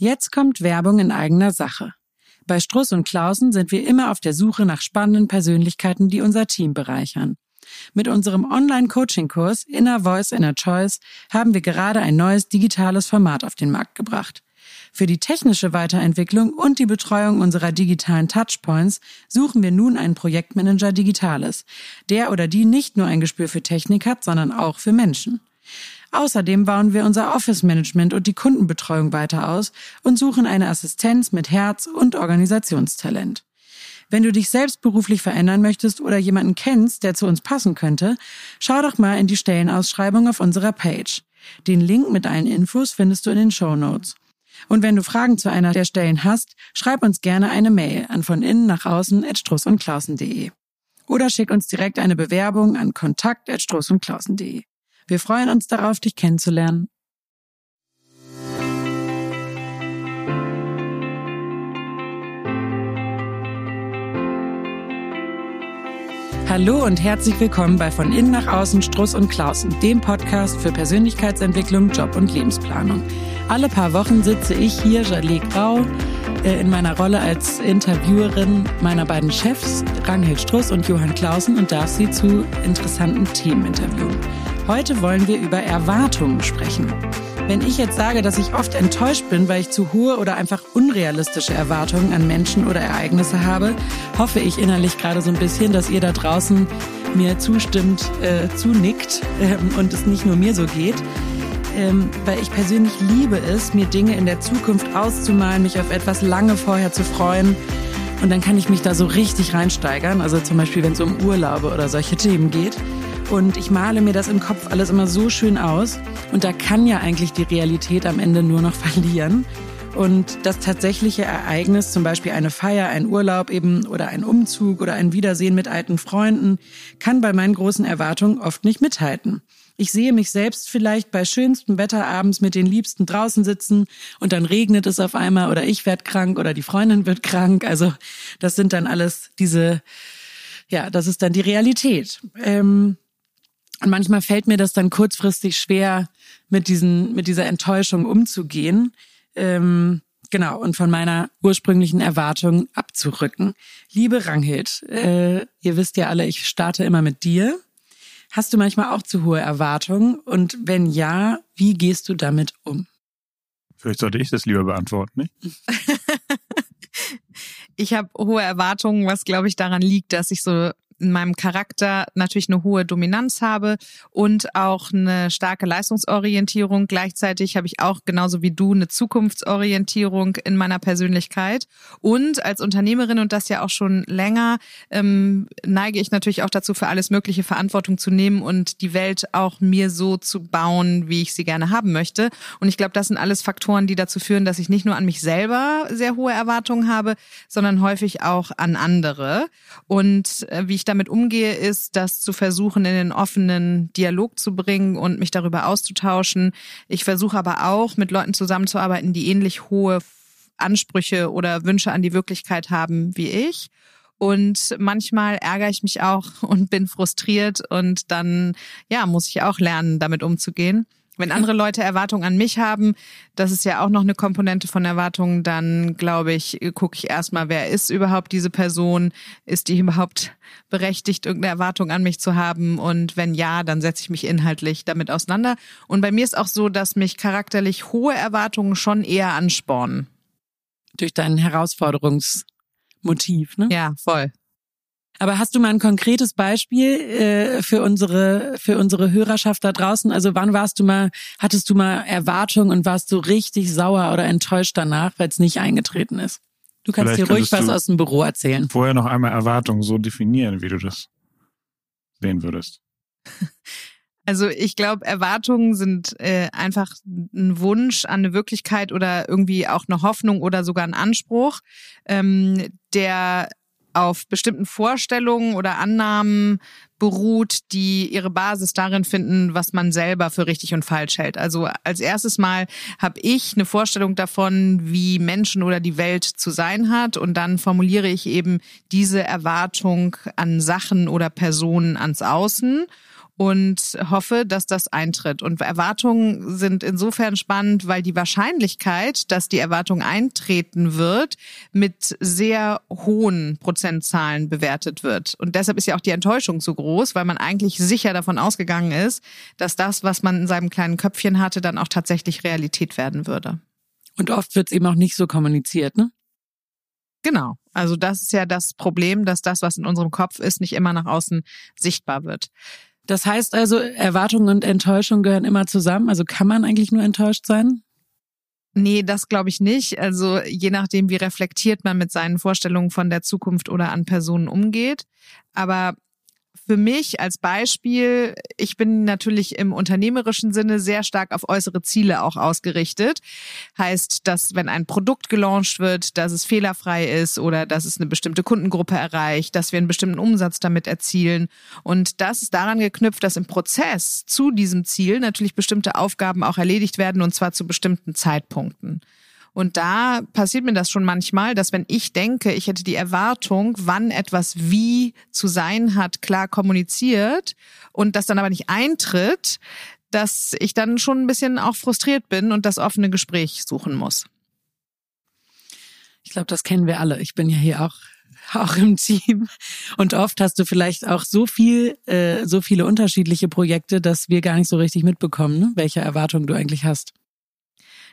Jetzt kommt Werbung in eigener Sache. Bei Struss und Klausen sind wir immer auf der Suche nach spannenden Persönlichkeiten, die unser Team bereichern. Mit unserem Online-Coaching-Kurs Inner Voice, Inner Choice haben wir gerade ein neues digitales Format auf den Markt gebracht. Für die technische Weiterentwicklung und die Betreuung unserer digitalen Touchpoints suchen wir nun einen Projektmanager Digitales, der oder die nicht nur ein Gespür für Technik hat, sondern auch für Menschen. Außerdem bauen wir unser Office-Management und die Kundenbetreuung weiter aus und suchen eine Assistenz mit Herz und Organisationstalent. Wenn du dich selbst beruflich verändern möchtest oder jemanden kennst, der zu uns passen könnte, schau doch mal in die Stellenausschreibung auf unserer Page. Den Link mit allen Infos findest du in den Show Notes. Und wenn du Fragen zu einer der Stellen hast, schreib uns gerne eine Mail an von innen nach außen at strussundklausen.de. Oder schick uns direkt eine Bewerbung an kontakt at strussundklausen.de. Wir freuen uns darauf, dich kennenzulernen. Hallo und herzlich willkommen bei Von innen nach außen Struss und Klausen, dem Podcast für Persönlichkeitsentwicklung, Job und Lebensplanung. Alle paar Wochen sitze ich hier, Jalee Grau, äh, in meiner Rolle als Interviewerin meiner beiden Chefs, Ranghild Struss und Johann Klausen, und darf sie zu interessanten Themen interviewen. Heute wollen wir über Erwartungen sprechen. Wenn ich jetzt sage, dass ich oft enttäuscht bin, weil ich zu hohe oder einfach unrealistische Erwartungen an Menschen oder Ereignisse habe, hoffe ich innerlich gerade so ein bisschen, dass ihr da draußen mir zustimmt, äh, zunickt ähm, und es nicht nur mir so geht. Ähm, weil ich persönlich liebe es, mir Dinge in der Zukunft auszumalen, mich auf etwas lange vorher zu freuen. Und dann kann ich mich da so richtig reinsteigern. Also zum Beispiel, wenn es um Urlaube oder solche Themen geht. Und ich male mir das im Kopf alles immer so schön aus. Und da kann ja eigentlich die Realität am Ende nur noch verlieren. Und das tatsächliche Ereignis, zum Beispiel eine Feier, ein Urlaub eben oder ein Umzug oder ein Wiedersehen mit alten Freunden, kann bei meinen großen Erwartungen oft nicht mithalten. Ich sehe mich selbst vielleicht bei schönstem Wetter abends mit den Liebsten draußen sitzen und dann regnet es auf einmal oder ich werde krank oder die Freundin wird krank. Also das sind dann alles diese, ja, das ist dann die Realität. Ähm, und manchmal fällt mir das dann kurzfristig schwer, mit diesen, mit dieser Enttäuschung umzugehen. Ähm, genau, und von meiner ursprünglichen Erwartung abzurücken. Liebe Ranghild, äh, ihr wisst ja alle, ich starte immer mit dir. Hast du manchmal auch zu hohe Erwartungen? Und wenn ja, wie gehst du damit um? Vielleicht sollte ich das lieber beantworten, nicht? ich habe hohe Erwartungen, was glaube ich daran liegt, dass ich so in meinem Charakter natürlich eine hohe Dominanz habe und auch eine starke Leistungsorientierung. Gleichzeitig habe ich auch genauso wie du eine Zukunftsorientierung in meiner Persönlichkeit. Und als Unternehmerin und das ja auch schon länger, ähm, neige ich natürlich auch dazu, für alles mögliche Verantwortung zu nehmen und die Welt auch mir so zu bauen, wie ich sie gerne haben möchte. Und ich glaube, das sind alles Faktoren, die dazu führen, dass ich nicht nur an mich selber sehr hohe Erwartungen habe, sondern häufig auch an andere. Und äh, wie ich damit umgehe, ist, das zu versuchen, in den offenen Dialog zu bringen und mich darüber auszutauschen. Ich versuche aber auch, mit Leuten zusammenzuarbeiten, die ähnlich hohe Ansprüche oder Wünsche an die Wirklichkeit haben wie ich. Und manchmal ärgere ich mich auch und bin frustriert und dann, ja, muss ich auch lernen, damit umzugehen. Wenn andere Leute Erwartungen an mich haben, das ist ja auch noch eine Komponente von Erwartungen, dann glaube ich, gucke ich erstmal, wer ist überhaupt diese Person? Ist die überhaupt berechtigt, irgendeine Erwartung an mich zu haben? Und wenn ja, dann setze ich mich inhaltlich damit auseinander. Und bei mir ist auch so, dass mich charakterlich hohe Erwartungen schon eher anspornen. Durch dein Herausforderungsmotiv, ne? Ja, voll. Aber hast du mal ein konkretes Beispiel äh, für unsere für unsere Hörerschaft da draußen? Also wann warst du mal, hattest du mal Erwartungen und warst du richtig sauer oder enttäuscht danach, weil es nicht eingetreten ist? Du kannst Vielleicht dir ruhig was aus dem Büro erzählen. Vorher noch einmal Erwartungen so definieren, wie du das sehen würdest. Also ich glaube, Erwartungen sind äh, einfach ein Wunsch an eine Wirklichkeit oder irgendwie auch eine Hoffnung oder sogar ein Anspruch, ähm, der auf bestimmten Vorstellungen oder Annahmen beruht, die ihre Basis darin finden, was man selber für richtig und falsch hält. Also als erstes Mal habe ich eine Vorstellung davon, wie Menschen oder die Welt zu sein hat und dann formuliere ich eben diese Erwartung an Sachen oder Personen ans Außen und hoffe, dass das eintritt. Und Erwartungen sind insofern spannend, weil die Wahrscheinlichkeit, dass die Erwartung eintreten wird, mit sehr hohen Prozentzahlen bewertet wird. Und deshalb ist ja auch die Enttäuschung so groß, weil man eigentlich sicher davon ausgegangen ist, dass das, was man in seinem kleinen Köpfchen hatte, dann auch tatsächlich Realität werden würde. Und oft wird es eben auch nicht so kommuniziert, ne? Genau. Also das ist ja das Problem, dass das, was in unserem Kopf ist, nicht immer nach außen sichtbar wird. Das heißt also, Erwartungen und Enttäuschung gehören immer zusammen. Also kann man eigentlich nur enttäuscht sein? Nee, das glaube ich nicht. Also je nachdem, wie reflektiert man mit seinen Vorstellungen von der Zukunft oder an Personen umgeht. Aber für mich als Beispiel, ich bin natürlich im unternehmerischen Sinne sehr stark auf äußere Ziele auch ausgerichtet. Heißt, dass wenn ein Produkt gelauncht wird, dass es fehlerfrei ist oder dass es eine bestimmte Kundengruppe erreicht, dass wir einen bestimmten Umsatz damit erzielen. Und das ist daran geknüpft, dass im Prozess zu diesem Ziel natürlich bestimmte Aufgaben auch erledigt werden und zwar zu bestimmten Zeitpunkten. Und da passiert mir das schon manchmal, dass wenn ich denke, ich hätte die Erwartung, wann etwas wie zu sein hat, klar kommuniziert und das dann aber nicht eintritt, dass ich dann schon ein bisschen auch frustriert bin und das offene Gespräch suchen muss. Ich glaube, das kennen wir alle. Ich bin ja hier auch auch im Team. Und oft hast du vielleicht auch so viel, äh, so viele unterschiedliche Projekte, dass wir gar nicht so richtig mitbekommen, ne? welche Erwartungen du eigentlich hast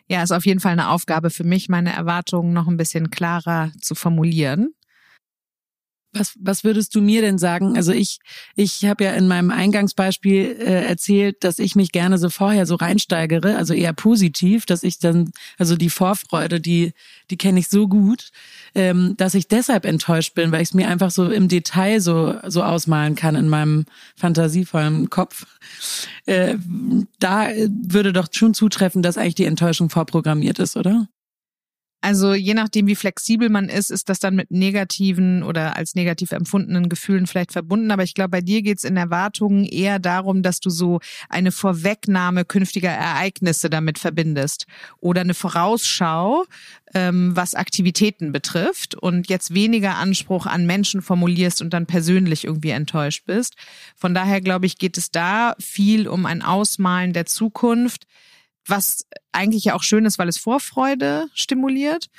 ja, ist auf jeden Fall eine Aufgabe für mich, meine Erwartungen noch ein bisschen klarer zu formulieren. Was, was würdest du mir denn sagen? Also ich, ich habe ja in meinem Eingangsbeispiel äh, erzählt, dass ich mich gerne so vorher so reinsteigere, also eher positiv, dass ich dann, also die Vorfreude, die, die kenne ich so gut, ähm, dass ich deshalb enttäuscht bin, weil ich es mir einfach so im Detail so, so ausmalen kann in meinem fantasievollen Kopf. Äh, da würde doch schon zutreffen, dass eigentlich die Enttäuschung vorprogrammiert ist, oder? Also je nachdem, wie flexibel man ist, ist das dann mit negativen oder als negativ empfundenen Gefühlen vielleicht verbunden. Aber ich glaube, bei dir geht es in Erwartungen eher darum, dass du so eine Vorwegnahme künftiger Ereignisse damit verbindest oder eine Vorausschau, ähm, was Aktivitäten betrifft und jetzt weniger Anspruch an Menschen formulierst und dann persönlich irgendwie enttäuscht bist. Von daher glaube ich, geht es da viel um ein Ausmalen der Zukunft was eigentlich ja auch schön ist, weil es Vorfreude stimuliert.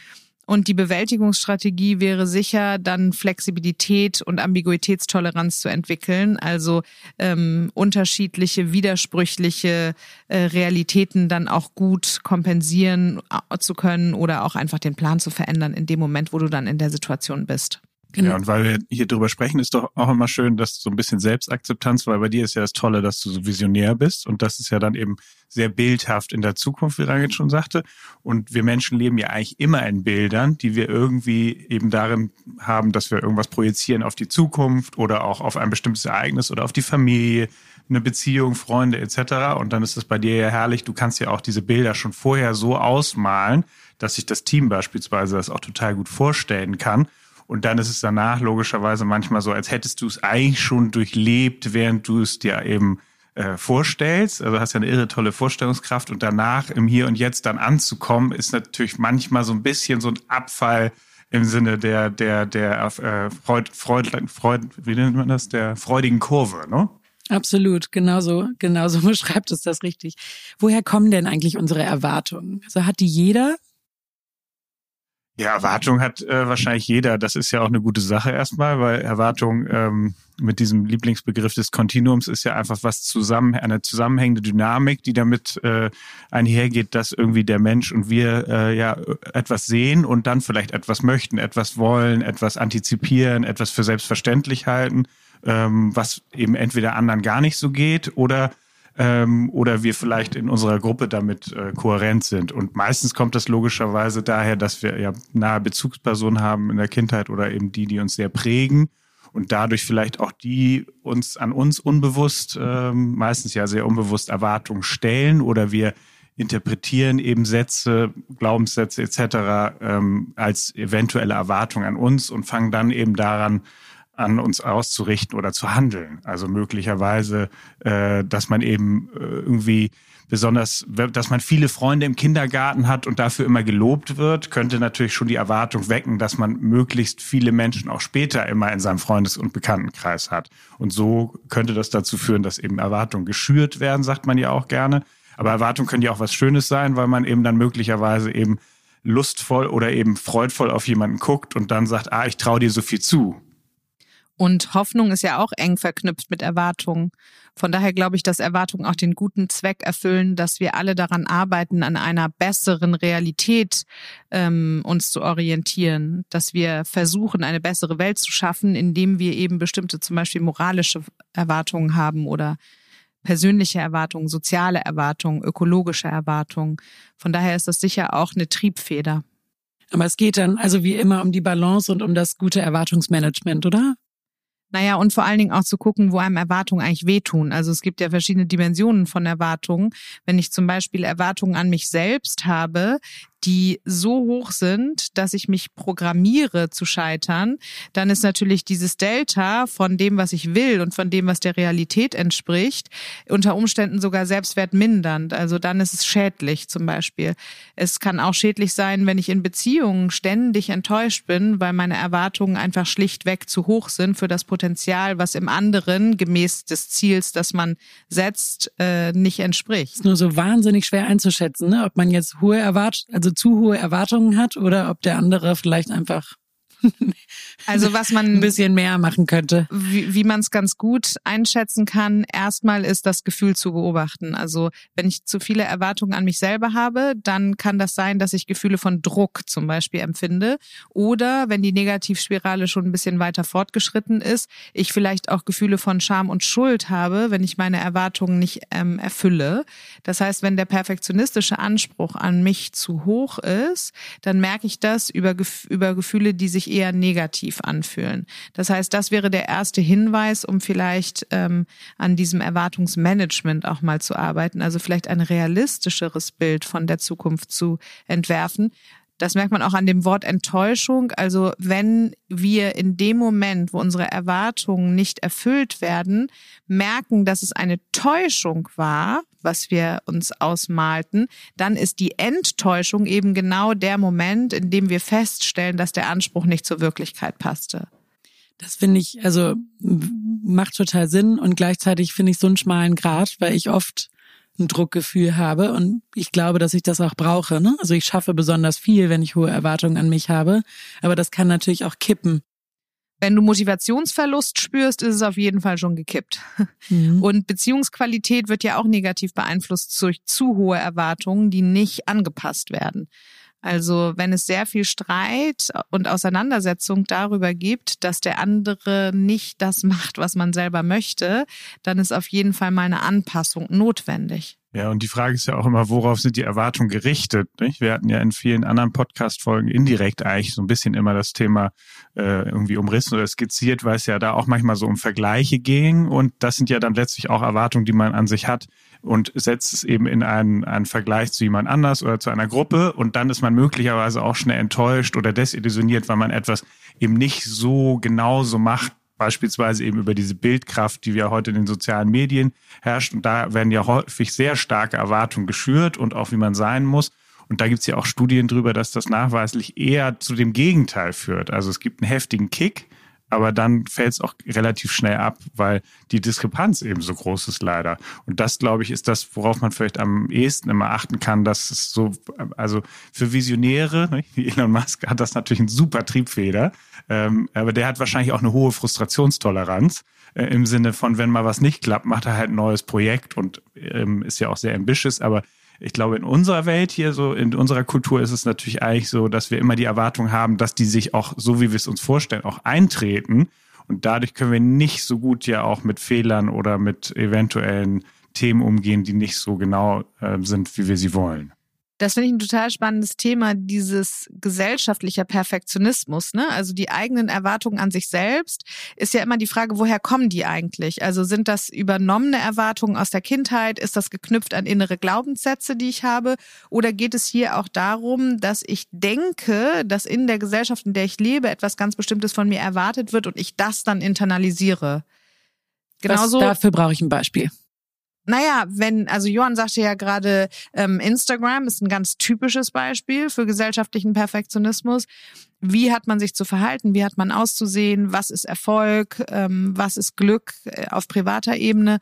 Und die Bewältigungsstrategie wäre sicher, dann Flexibilität und Ambiguitätstoleranz zu entwickeln, also ähm, unterschiedliche, widersprüchliche äh, Realitäten dann auch gut kompensieren äh, zu können oder auch einfach den Plan zu verändern in dem Moment, wo du dann in der Situation bist. Genau. Ja, und weil wir hier drüber sprechen, ist doch auch immer schön, dass so ein bisschen Selbstakzeptanz, weil bei dir ist ja das Tolle, dass du so visionär bist und das ist ja dann eben sehr bildhaft in der Zukunft, wie Rangit schon sagte. Und wir Menschen leben ja eigentlich immer in Bildern, die wir irgendwie eben darin haben, dass wir irgendwas projizieren auf die Zukunft oder auch auf ein bestimmtes Ereignis oder auf die Familie, eine Beziehung, Freunde etc. Und dann ist es bei dir ja herrlich, du kannst ja auch diese Bilder schon vorher so ausmalen, dass sich das Team beispielsweise das auch total gut vorstellen kann. Und dann ist es danach logischerweise manchmal so, als hättest du es eigentlich schon durchlebt, während du es dir eben äh, vorstellst. Also hast ja eine irre tolle Vorstellungskraft und danach im Hier und Jetzt dann anzukommen, ist natürlich manchmal so ein bisschen so ein Abfall im Sinne der der der äh, Freud, Freud, Freud, wie nennt man das, der freudigen Kurve, ne? Absolut, genauso, genauso beschreibt es das richtig. Woher kommen denn eigentlich unsere Erwartungen? Also hat die jeder? Ja, Erwartung hat äh, wahrscheinlich jeder. Das ist ja auch eine gute Sache erstmal, weil Erwartung ähm, mit diesem Lieblingsbegriff des Kontinuums ist ja einfach was zusammen, eine zusammenhängende Dynamik, die damit äh, einhergeht, dass irgendwie der Mensch und wir äh, ja etwas sehen und dann vielleicht etwas möchten, etwas wollen, etwas antizipieren, etwas für selbstverständlich halten, ähm, was eben entweder anderen gar nicht so geht oder ähm, oder wir vielleicht in unserer Gruppe damit äh, kohärent sind. Und meistens kommt das logischerweise daher, dass wir ja nahe Bezugspersonen haben in der Kindheit oder eben die, die uns sehr prägen und dadurch vielleicht auch die uns an uns unbewusst, ähm, meistens ja sehr unbewusst Erwartungen stellen oder wir interpretieren eben Sätze, Glaubenssätze etc. Ähm, als eventuelle Erwartung an uns und fangen dann eben daran an uns auszurichten oder zu handeln. Also möglicherweise, äh, dass man eben äh, irgendwie besonders, dass man viele Freunde im Kindergarten hat und dafür immer gelobt wird, könnte natürlich schon die Erwartung wecken, dass man möglichst viele Menschen auch später immer in seinem Freundes- und Bekanntenkreis hat. Und so könnte das dazu führen, dass eben Erwartungen geschürt werden, sagt man ja auch gerne. Aber Erwartungen können ja auch was Schönes sein, weil man eben dann möglicherweise eben lustvoll oder eben freudvoll auf jemanden guckt und dann sagt, ah, ich traue dir so viel zu. Und Hoffnung ist ja auch eng verknüpft mit Erwartungen. Von daher glaube ich, dass Erwartungen auch den guten Zweck erfüllen, dass wir alle daran arbeiten, an einer besseren Realität ähm, uns zu orientieren, dass wir versuchen, eine bessere Welt zu schaffen, indem wir eben bestimmte zum Beispiel moralische Erwartungen haben oder persönliche Erwartungen, soziale Erwartungen, ökologische Erwartungen. Von daher ist das sicher auch eine Triebfeder. Aber es geht dann also wie immer um die Balance und um das gute Erwartungsmanagement, oder? Naja, und vor allen Dingen auch zu gucken, wo einem Erwartungen eigentlich wehtun. Also es gibt ja verschiedene Dimensionen von Erwartungen. Wenn ich zum Beispiel Erwartungen an mich selbst habe, die so hoch sind, dass ich mich programmiere zu scheitern, dann ist natürlich dieses Delta von dem, was ich will und von dem, was der Realität entspricht, unter Umständen sogar selbstwertmindernd. Also dann ist es schädlich zum Beispiel. Es kann auch schädlich sein, wenn ich in Beziehungen ständig enttäuscht bin, weil meine Erwartungen einfach schlichtweg zu hoch sind für das Potenzial, was im anderen gemäß des Ziels, das man setzt, äh, nicht entspricht. ist nur so wahnsinnig schwer einzuschätzen, ne? ob man jetzt hohe Erwartungen, also zu hohe Erwartungen hat oder ob der andere vielleicht einfach also was man ein bisschen mehr machen könnte. Wie, wie man es ganz gut einschätzen kann, erstmal ist das Gefühl zu beobachten. Also wenn ich zu viele Erwartungen an mich selber habe, dann kann das sein, dass ich Gefühle von Druck zum Beispiel empfinde. Oder wenn die Negativspirale schon ein bisschen weiter fortgeschritten ist, ich vielleicht auch Gefühle von Scham und Schuld habe, wenn ich meine Erwartungen nicht ähm, erfülle. Das heißt, wenn der perfektionistische Anspruch an mich zu hoch ist, dann merke ich das über, über Gefühle, die sich eher negativ anfühlen. Das heißt, das wäre der erste Hinweis, um vielleicht ähm, an diesem Erwartungsmanagement auch mal zu arbeiten, also vielleicht ein realistischeres Bild von der Zukunft zu entwerfen. Das merkt man auch an dem Wort Enttäuschung. Also wenn wir in dem Moment, wo unsere Erwartungen nicht erfüllt werden, merken, dass es eine Täuschung war, was wir uns ausmalten, dann ist die Enttäuschung eben genau der Moment, in dem wir feststellen, dass der Anspruch nicht zur Wirklichkeit passte. Das finde ich, also macht total Sinn und gleichzeitig finde ich so einen schmalen Grat, weil ich oft ein Druckgefühl habe und ich glaube, dass ich das auch brauche. Ne? Also ich schaffe besonders viel, wenn ich hohe Erwartungen an mich habe, aber das kann natürlich auch kippen. Wenn du Motivationsverlust spürst, ist es auf jeden Fall schon gekippt. Mhm. Und Beziehungsqualität wird ja auch negativ beeinflusst durch zu hohe Erwartungen, die nicht angepasst werden. Also wenn es sehr viel Streit und Auseinandersetzung darüber gibt, dass der andere nicht das macht, was man selber möchte, dann ist auf jeden Fall mal eine Anpassung notwendig. Ja, und die Frage ist ja auch immer, worauf sind die Erwartungen gerichtet? Nicht? Wir hatten ja in vielen anderen Podcast-Folgen indirekt eigentlich so ein bisschen immer das Thema äh, irgendwie umrissen oder skizziert, weil es ja da auch manchmal so um Vergleiche ging. Und das sind ja dann letztlich auch Erwartungen, die man an sich hat und setzt es eben in einen, einen Vergleich zu jemand anders oder zu einer Gruppe. Und dann ist man möglicherweise auch schnell enttäuscht oder desillusioniert, weil man etwas eben nicht so genauso macht, beispielsweise eben über diese Bildkraft, die wir heute in den sozialen Medien herrscht. Und da werden ja häufig sehr starke Erwartungen geschürt und auch wie man sein muss. Und da gibt es ja auch Studien drüber, dass das nachweislich eher zu dem Gegenteil führt. Also es gibt einen heftigen Kick, aber dann fällt es auch relativ schnell ab, weil die Diskrepanz eben so groß ist leider. Und das, glaube ich, ist das, worauf man vielleicht am ehesten immer achten kann, dass es so, also für Visionäre, ne, wie Elon Musk hat das natürlich ein super Triebfeder, ähm, aber der hat wahrscheinlich auch eine hohe Frustrationstoleranz äh, im Sinne von, wenn mal was nicht klappt, macht er halt ein neues Projekt und ähm, ist ja auch sehr ambitious, aber ich glaube, in unserer Welt hier, so in unserer Kultur ist es natürlich eigentlich so, dass wir immer die Erwartung haben, dass die sich auch, so wie wir es uns vorstellen, auch eintreten. Und dadurch können wir nicht so gut ja auch mit Fehlern oder mit eventuellen Themen umgehen, die nicht so genau äh, sind, wie wir sie wollen. Das finde ich ein total spannendes Thema, dieses gesellschaftlicher Perfektionismus. Ne? Also die eigenen Erwartungen an sich selbst ist ja immer die Frage, woher kommen die eigentlich? Also sind das übernommene Erwartungen aus der Kindheit? Ist das geknüpft an innere Glaubenssätze, die ich habe? Oder geht es hier auch darum, dass ich denke, dass in der Gesellschaft, in der ich lebe, etwas ganz Bestimmtes von mir erwartet wird und ich das dann internalisiere? Genauso. Was, dafür brauche ich ein Beispiel. Naja, wenn, also Johann sagte ja gerade, ähm, Instagram ist ein ganz typisches Beispiel für gesellschaftlichen Perfektionismus. Wie hat man sich zu verhalten? Wie hat man auszusehen? Was ist Erfolg? Ähm, was ist Glück äh, auf privater Ebene?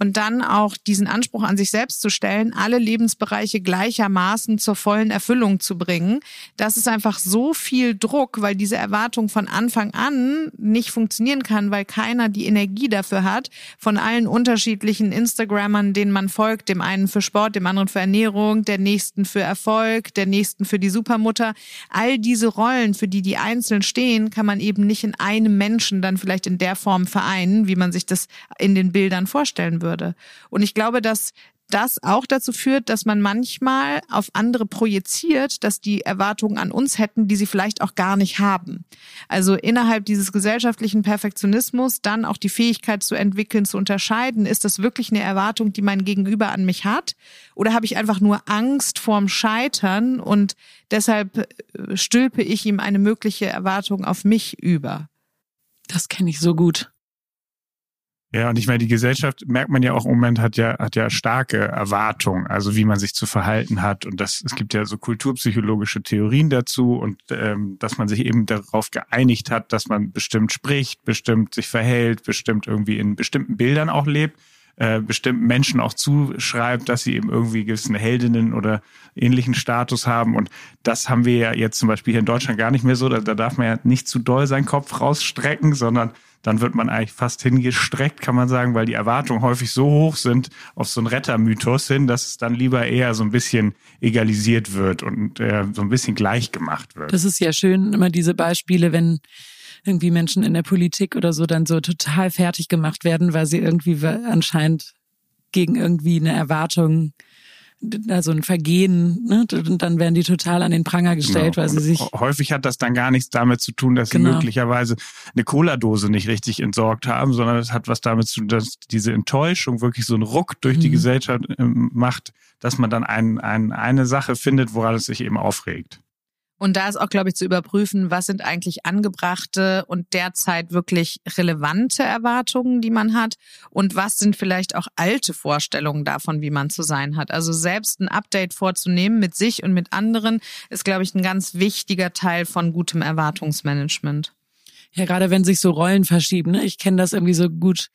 Und dann auch diesen Anspruch an sich selbst zu stellen, alle Lebensbereiche gleichermaßen zur vollen Erfüllung zu bringen. Das ist einfach so viel Druck, weil diese Erwartung von Anfang an nicht funktionieren kann, weil keiner die Energie dafür hat, von allen unterschiedlichen Instagrammern, denen man folgt, dem einen für Sport, dem anderen für Ernährung, der nächsten für Erfolg, der nächsten für die Supermutter. All diese Rollen, für die die einzeln stehen, kann man eben nicht in einem Menschen dann vielleicht in der Form vereinen, wie man sich das in den Bildern vorstellen würde würde. Und ich glaube, dass das auch dazu führt, dass man manchmal auf andere projiziert, dass die Erwartungen an uns hätten, die sie vielleicht auch gar nicht haben. Also innerhalb dieses gesellschaftlichen Perfektionismus dann auch die Fähigkeit zu entwickeln, zu unterscheiden, ist das wirklich eine Erwartung, die mein Gegenüber an mich hat? Oder habe ich einfach nur Angst vorm Scheitern und deshalb äh, stülpe ich ihm eine mögliche Erwartung auf mich über? Das kenne ich so gut. Ja, und ich meine, die Gesellschaft, merkt man ja auch im Moment, hat ja, hat ja starke Erwartungen, also wie man sich zu verhalten hat. Und das, es gibt ja so kulturpsychologische Theorien dazu und ähm, dass man sich eben darauf geeinigt hat, dass man bestimmt spricht, bestimmt sich verhält, bestimmt irgendwie in bestimmten Bildern auch lebt, äh, bestimmten Menschen auch zuschreibt, dass sie eben irgendwie gewissen Heldinnen oder ähnlichen Status haben. Und das haben wir ja jetzt zum Beispiel hier in Deutschland gar nicht mehr so. Da, da darf man ja nicht zu doll seinen Kopf rausstrecken, sondern dann wird man eigentlich fast hingestreckt, kann man sagen, weil die Erwartungen häufig so hoch sind auf so einen Rettermythos hin, dass es dann lieber eher so ein bisschen egalisiert wird und äh, so ein bisschen gleich gemacht wird. Das ist ja schön, immer diese Beispiele, wenn irgendwie Menschen in der Politik oder so dann so total fertig gemacht werden, weil sie irgendwie anscheinend gegen irgendwie eine Erwartung also ein Vergehen, ne? und dann werden die total an den Pranger gestellt, genau. weil sie sich. Häufig hat das dann gar nichts damit zu tun, dass genau. sie möglicherweise eine Cola-Dose nicht richtig entsorgt haben, sondern es hat was damit zu tun, dass diese Enttäuschung wirklich so einen Ruck durch die mhm. Gesellschaft ähm, macht, dass man dann ein, ein, eine Sache findet, woran es sich eben aufregt. Und da ist auch, glaube ich, zu überprüfen, was sind eigentlich angebrachte und derzeit wirklich relevante Erwartungen, die man hat und was sind vielleicht auch alte Vorstellungen davon, wie man zu sein hat. Also selbst ein Update vorzunehmen mit sich und mit anderen ist, glaube ich, ein ganz wichtiger Teil von gutem Erwartungsmanagement. Ja, gerade wenn sich so Rollen verschieben. Ne? Ich kenne das irgendwie so gut,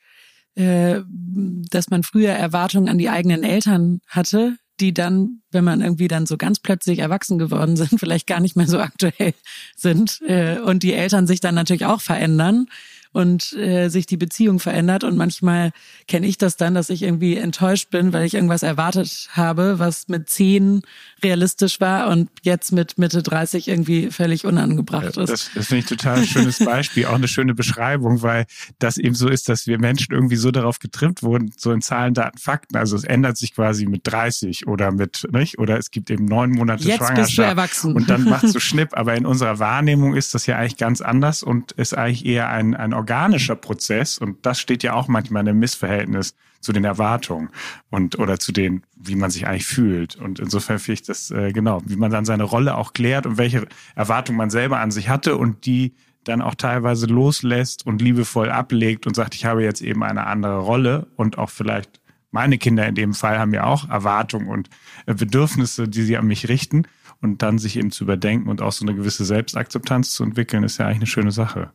äh, dass man früher Erwartungen an die eigenen Eltern hatte, die dann, wenn man irgendwie dann so ganz plötzlich erwachsen geworden sind, vielleicht gar nicht mehr so aktuell sind äh, und die Eltern sich dann natürlich auch verändern und äh, sich die Beziehung verändert. Und manchmal kenne ich das dann, dass ich irgendwie enttäuscht bin, weil ich irgendwas erwartet habe, was mit zehn realistisch war und jetzt mit Mitte 30 irgendwie völlig unangebracht ist. Das, das finde ich total ein schönes Beispiel, auch eine schöne Beschreibung, weil das eben so ist, dass wir Menschen irgendwie so darauf getrimmt wurden, so in Zahlen, Daten, Fakten. Also es ändert sich quasi mit 30 oder mit, nicht? Oder es gibt eben neun Monate jetzt Schwangerschaft. Bist du erwachsen. Und dann macht so Schnipp. Aber in unserer Wahrnehmung ist das ja eigentlich ganz anders und ist eigentlich eher ein, ein organischer Prozess und das steht ja auch manchmal in einem Missverhältnis zu den Erwartungen und oder zu den, wie man sich eigentlich fühlt. Und insofern finde ich das äh, genau, wie man dann seine Rolle auch klärt und welche Erwartungen man selber an sich hatte und die dann auch teilweise loslässt und liebevoll ablegt und sagt, ich habe jetzt eben eine andere Rolle und auch vielleicht meine Kinder in dem Fall haben ja auch Erwartungen und äh, Bedürfnisse, die sie an mich richten und dann sich eben zu überdenken und auch so eine gewisse Selbstakzeptanz zu entwickeln, ist ja eigentlich eine schöne Sache.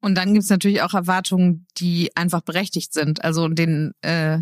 Und dann gibt's natürlich auch Erwartungen, die einfach berechtigt sind. Also den äh,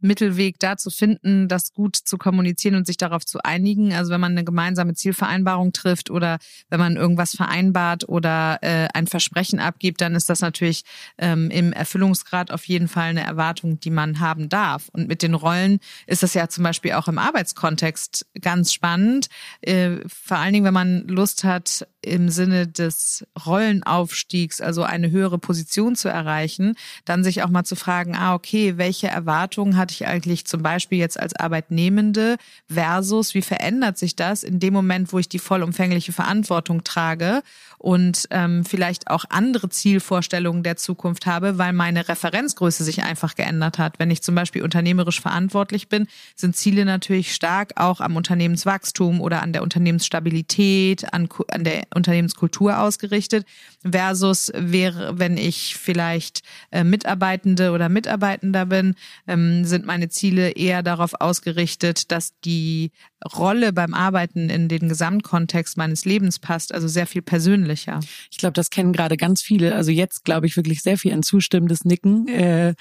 Mittelweg da zu finden, das gut zu kommunizieren und sich darauf zu einigen. Also wenn man eine gemeinsame Zielvereinbarung trifft oder wenn man irgendwas vereinbart oder äh, ein Versprechen abgibt, dann ist das natürlich ähm, im Erfüllungsgrad auf jeden Fall eine Erwartung, die man haben darf. Und mit den Rollen ist das ja zum Beispiel auch im Arbeitskontext ganz spannend. Äh, vor allen Dingen, wenn man Lust hat, im Sinne des Rollenaufstiegs, also eine höhere Position zu erreichen, dann sich auch mal zu fragen, ah, okay, welche Erwartungen hat hatte ich eigentlich zum Beispiel jetzt als Arbeitnehmende versus wie verändert sich das in dem Moment, wo ich die vollumfängliche Verantwortung trage und ähm, vielleicht auch andere Zielvorstellungen der Zukunft habe, weil meine Referenzgröße sich einfach geändert hat. Wenn ich zum Beispiel unternehmerisch verantwortlich bin, sind Ziele natürlich stark auch am Unternehmenswachstum oder an der Unternehmensstabilität, an, an der Unternehmenskultur ausgerichtet, versus wäre, wenn ich vielleicht äh, Mitarbeitende oder Mitarbeitender bin, ähm, sind meine Ziele eher darauf ausgerichtet, dass die Rolle beim Arbeiten in den Gesamtkontext meines Lebens passt, also sehr viel persönlicher. Ich glaube, das kennen gerade ganz viele. Also jetzt glaube ich wirklich sehr viel ein zustimmendes Nicken. Äh,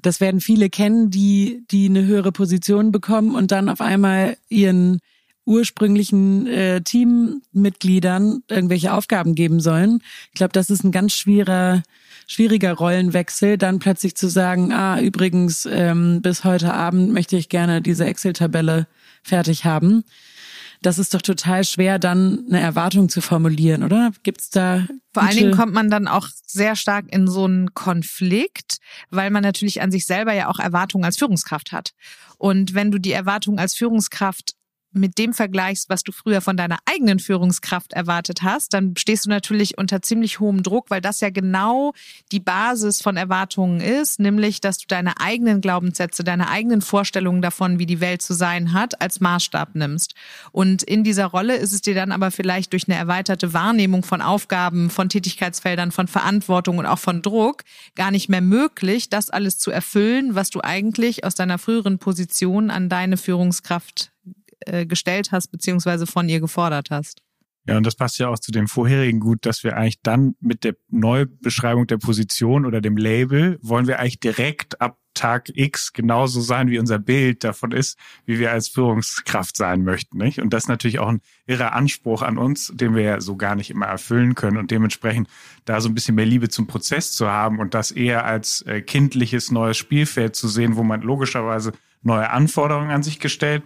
das werden viele kennen, die die eine höhere Position bekommen und dann auf einmal ihren ursprünglichen äh, Teammitgliedern irgendwelche Aufgaben geben sollen. Ich glaube, das ist ein ganz schwieriger schwieriger Rollenwechsel, dann plötzlich zu sagen, ah, übrigens, ähm, bis heute Abend möchte ich gerne diese Excel-Tabelle fertig haben. Das ist doch total schwer, dann eine Erwartung zu formulieren, oder? Gibt's da vor allen Dingen kommt man dann auch sehr stark in so einen Konflikt, weil man natürlich an sich selber ja auch Erwartungen als Führungskraft hat. Und wenn du die Erwartung als Führungskraft mit dem vergleichst, was du früher von deiner eigenen Führungskraft erwartet hast, dann stehst du natürlich unter ziemlich hohem Druck, weil das ja genau die Basis von Erwartungen ist, nämlich, dass du deine eigenen Glaubenssätze, deine eigenen Vorstellungen davon, wie die Welt zu sein hat, als Maßstab nimmst. Und in dieser Rolle ist es dir dann aber vielleicht durch eine erweiterte Wahrnehmung von Aufgaben, von Tätigkeitsfeldern, von Verantwortung und auch von Druck gar nicht mehr möglich, das alles zu erfüllen, was du eigentlich aus deiner früheren Position an deine Führungskraft äh, gestellt hast, beziehungsweise von ihr gefordert hast. Ja, und das passt ja auch zu dem vorherigen gut, dass wir eigentlich dann mit der Neubeschreibung der Position oder dem Label wollen wir eigentlich direkt ab Tag X genauso sein, wie unser Bild davon ist, wie wir als Führungskraft sein möchten, nicht? Und das ist natürlich auch ein irrer Anspruch an uns, den wir ja so gar nicht immer erfüllen können und dementsprechend da so ein bisschen mehr Liebe zum Prozess zu haben und das eher als äh, kindliches neues Spielfeld zu sehen, wo man logischerweise neue Anforderungen an sich gestellt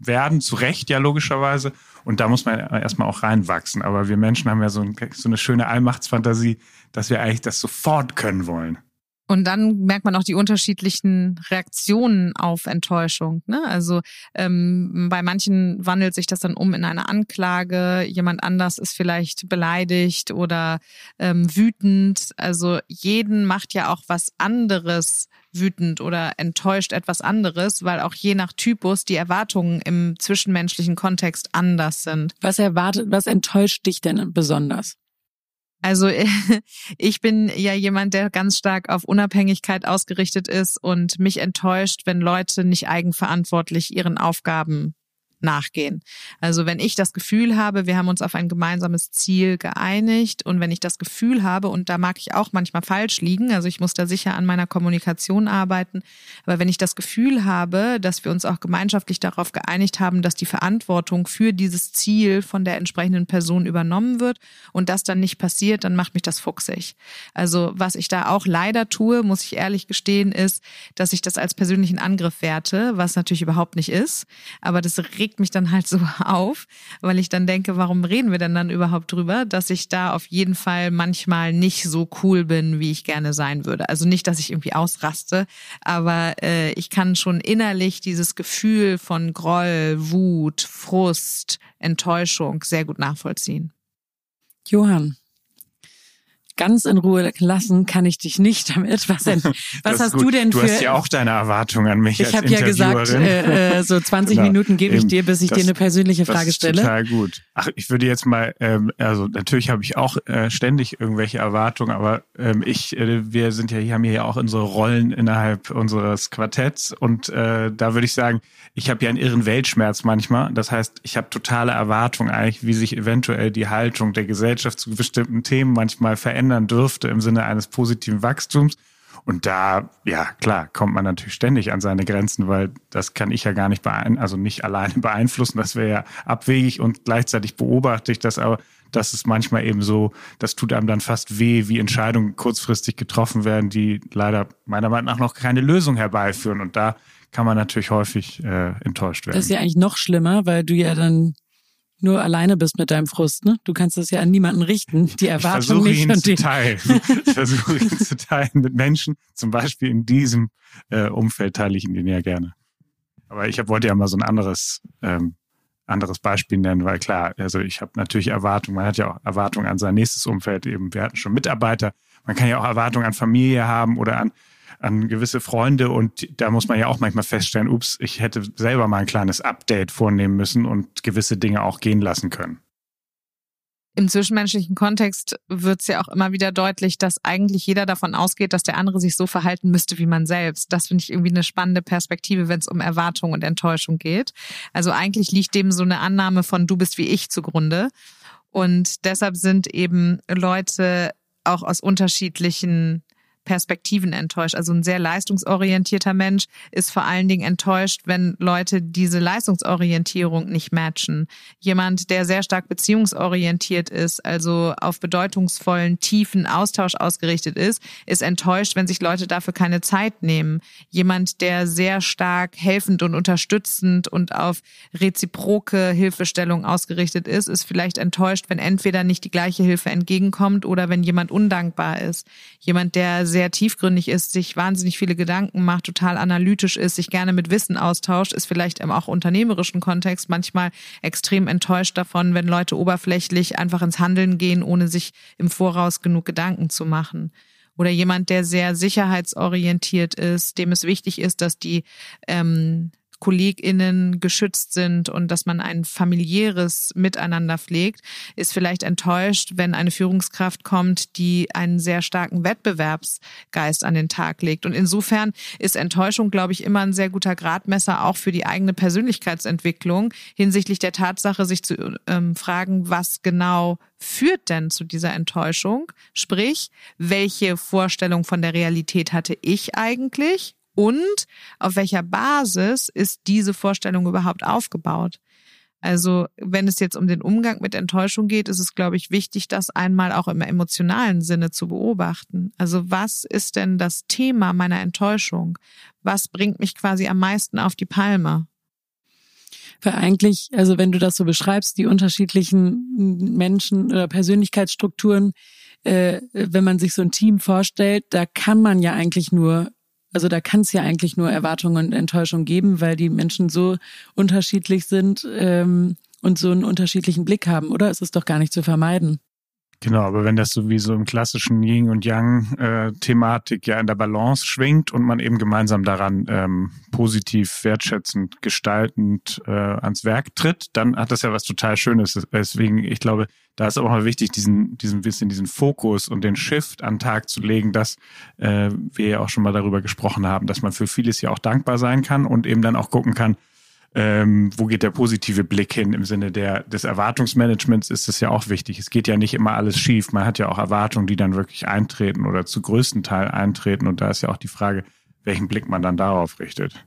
werden, zu Recht ja logischerweise. Und da muss man erstmal auch reinwachsen. Aber wir Menschen haben ja so, ein, so eine schöne Allmachtsfantasie, dass wir eigentlich das sofort können wollen. Und dann merkt man auch die unterschiedlichen Reaktionen auf Enttäuschung. Ne? Also ähm, bei manchen wandelt sich das dann um in eine Anklage, jemand anders ist vielleicht beleidigt oder ähm, wütend. Also jeden macht ja auch was anderes wütend oder enttäuscht etwas anderes, weil auch je nach Typus die Erwartungen im zwischenmenschlichen Kontext anders sind. Was erwartet, was enttäuscht dich denn besonders? Also ich bin ja jemand, der ganz stark auf Unabhängigkeit ausgerichtet ist und mich enttäuscht, wenn Leute nicht eigenverantwortlich ihren Aufgaben nachgehen. Also wenn ich das Gefühl habe, wir haben uns auf ein gemeinsames Ziel geeinigt und wenn ich das Gefühl habe, und da mag ich auch manchmal falsch liegen, also ich muss da sicher an meiner Kommunikation arbeiten, aber wenn ich das Gefühl habe, dass wir uns auch gemeinschaftlich darauf geeinigt haben, dass die Verantwortung für dieses Ziel von der entsprechenden Person übernommen wird und das dann nicht passiert, dann macht mich das fuchsig. Also was ich da auch leider tue, muss ich ehrlich gestehen, ist, dass ich das als persönlichen Angriff werte, was natürlich überhaupt nicht ist, aber das regt mich dann halt so auf, weil ich dann denke, warum reden wir denn dann überhaupt drüber, dass ich da auf jeden Fall manchmal nicht so cool bin, wie ich gerne sein würde. Also nicht, dass ich irgendwie ausraste, aber äh, ich kann schon innerlich dieses Gefühl von Groll, Wut, Frust, Enttäuschung sehr gut nachvollziehen. Johann, ganz in Ruhe lassen kann ich dich nicht damit. Was, denn, was hast gut. du denn für... Du hast ja auch deine Erwartungen an mich Ich habe ja gesagt, äh, äh, so 20 genau. Minuten gebe ich dir, bis ich das, dir eine persönliche Frage stelle. Total gut. Ach, ich würde jetzt mal, ähm, also natürlich habe ich auch äh, ständig irgendwelche Erwartungen, aber ähm, ich, äh, wir sind ja hier, haben hier ja auch unsere Rollen innerhalb unseres Quartetts und äh, da würde ich sagen, ich habe ja einen irren Weltschmerz manchmal. Das heißt, ich habe totale Erwartungen eigentlich, wie sich eventuell die Haltung der Gesellschaft zu bestimmten Themen manchmal verändert verändern dürfte im Sinne eines positiven Wachstums. Und da, ja, klar, kommt man natürlich ständig an seine Grenzen, weil das kann ich ja gar nicht beeinflussen, also nicht alleine beeinflussen. Das wäre ja abwegig und gleichzeitig beobachte ich das aber, dass es manchmal eben so, das tut einem dann fast weh, wie Entscheidungen kurzfristig getroffen werden, die leider meiner Meinung nach noch keine Lösung herbeiführen. Und da kann man natürlich häufig äh, enttäuscht werden. Das ist ja eigentlich noch schlimmer, weil du ja dann nur alleine bist mit deinem Frust. Ne? Du kannst das ja an niemanden richten. Die Erwartung ich nicht. Ihn zu teilen. ich versuche ihn zu teilen mit Menschen. Zum Beispiel in diesem äh, Umfeld teile ich ihn ja gerne. Aber ich hab, wollte ja mal so ein anderes, ähm, anderes Beispiel nennen, weil klar, also ich habe natürlich Erwartungen. Man hat ja auch Erwartungen an sein nächstes Umfeld. Eben, wir hatten schon Mitarbeiter. Man kann ja auch Erwartungen an Familie haben oder an an gewisse Freunde und da muss man ja auch manchmal feststellen, ups, ich hätte selber mal ein kleines Update vornehmen müssen und gewisse Dinge auch gehen lassen können. Im zwischenmenschlichen Kontext wird es ja auch immer wieder deutlich, dass eigentlich jeder davon ausgeht, dass der andere sich so verhalten müsste wie man selbst. Das finde ich irgendwie eine spannende Perspektive, wenn es um Erwartung und Enttäuschung geht. Also eigentlich liegt dem so eine Annahme von du bist wie ich zugrunde. Und deshalb sind eben Leute auch aus unterschiedlichen Perspektiven enttäuscht. Also ein sehr leistungsorientierter Mensch ist vor allen Dingen enttäuscht, wenn Leute diese Leistungsorientierung nicht matchen. Jemand, der sehr stark beziehungsorientiert ist, also auf bedeutungsvollen, tiefen Austausch ausgerichtet ist, ist enttäuscht, wenn sich Leute dafür keine Zeit nehmen. Jemand, der sehr stark helfend und unterstützend und auf reziproke Hilfestellung ausgerichtet ist, ist vielleicht enttäuscht, wenn entweder nicht die gleiche Hilfe entgegenkommt oder wenn jemand undankbar ist. Jemand, der sehr tiefgründig ist, sich wahnsinnig viele Gedanken macht, total analytisch ist, sich gerne mit Wissen austauscht, ist vielleicht im auch unternehmerischen Kontext manchmal extrem enttäuscht davon, wenn Leute oberflächlich einfach ins Handeln gehen, ohne sich im Voraus genug Gedanken zu machen. Oder jemand, der sehr sicherheitsorientiert ist, dem es wichtig ist, dass die ähm, KollegInnen geschützt sind und dass man ein familiäres Miteinander pflegt, ist vielleicht enttäuscht, wenn eine Führungskraft kommt, die einen sehr starken Wettbewerbsgeist an den Tag legt. Und insofern ist Enttäuschung, glaube ich, immer ein sehr guter Gradmesser auch für die eigene Persönlichkeitsentwicklung hinsichtlich der Tatsache, sich zu ähm, fragen, was genau führt denn zu dieser Enttäuschung? Sprich, welche Vorstellung von der Realität hatte ich eigentlich und auf welcher Basis ist diese Vorstellung überhaupt aufgebaut? Also wenn es jetzt um den Umgang mit Enttäuschung geht, ist es, glaube ich, wichtig, das einmal auch im emotionalen Sinne zu beobachten. Also was ist denn das Thema meiner Enttäuschung? Was bringt mich quasi am meisten auf die Palme? Weil eigentlich, also wenn du das so beschreibst, die unterschiedlichen Menschen oder Persönlichkeitsstrukturen, äh, wenn man sich so ein Team vorstellt, da kann man ja eigentlich nur also da kann es ja eigentlich nur Erwartungen und Enttäuschung geben, weil die Menschen so unterschiedlich sind ähm, und so einen unterschiedlichen Blick haben, oder? Es ist doch gar nicht zu vermeiden. Genau, aber wenn das sowieso im klassischen Yin und Yang äh, Thematik ja in der Balance schwingt und man eben gemeinsam daran ähm, positiv, wertschätzend, gestaltend äh, ans Werk tritt, dann hat das ja was total Schönes. Deswegen, ich glaube, da ist aber auch mal wichtig, diesen, diesen bisschen diesen Fokus und den Shift an Tag zu legen, dass äh, wir ja auch schon mal darüber gesprochen haben, dass man für vieles ja auch dankbar sein kann und eben dann auch gucken kann, ähm, wo geht der positive Blick hin im Sinne der, des Erwartungsmanagements ist es ja auch wichtig. Es geht ja nicht immer alles schief. Man hat ja auch Erwartungen, die dann wirklich eintreten oder zu größten Teil eintreten. Und da ist ja auch die Frage, welchen Blick man dann darauf richtet.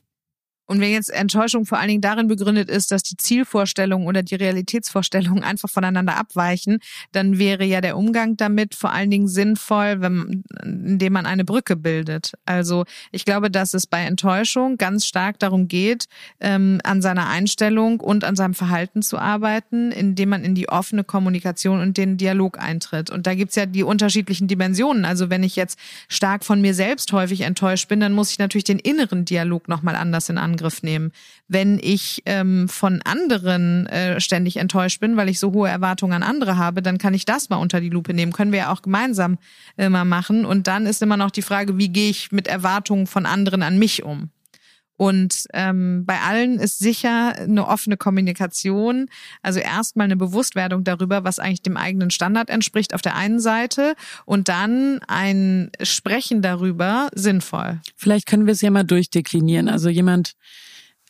Und wenn jetzt Enttäuschung vor allen Dingen darin begründet ist, dass die Zielvorstellungen oder die Realitätsvorstellungen einfach voneinander abweichen, dann wäre ja der Umgang damit vor allen Dingen sinnvoll, wenn, indem man eine Brücke bildet. Also ich glaube, dass es bei Enttäuschung ganz stark darum geht, ähm, an seiner Einstellung und an seinem Verhalten zu arbeiten, indem man in die offene Kommunikation und den Dialog eintritt. Und da gibt's ja die unterschiedlichen Dimensionen. Also wenn ich jetzt stark von mir selbst häufig enttäuscht bin, dann muss ich natürlich den inneren Dialog nochmal anders in Angriff Angriff nehmen. Wenn ich ähm, von anderen äh, ständig enttäuscht bin, weil ich so hohe Erwartungen an andere habe, dann kann ich das mal unter die Lupe nehmen. Können wir ja auch gemeinsam immer machen. Und dann ist immer noch die Frage, wie gehe ich mit Erwartungen von anderen an mich um? Und ähm, bei allen ist sicher eine offene Kommunikation, also erstmal eine Bewusstwerdung darüber, was eigentlich dem eigenen Standard entspricht auf der einen Seite und dann ein Sprechen darüber sinnvoll. Vielleicht können wir es ja mal durchdeklinieren. Also jemand,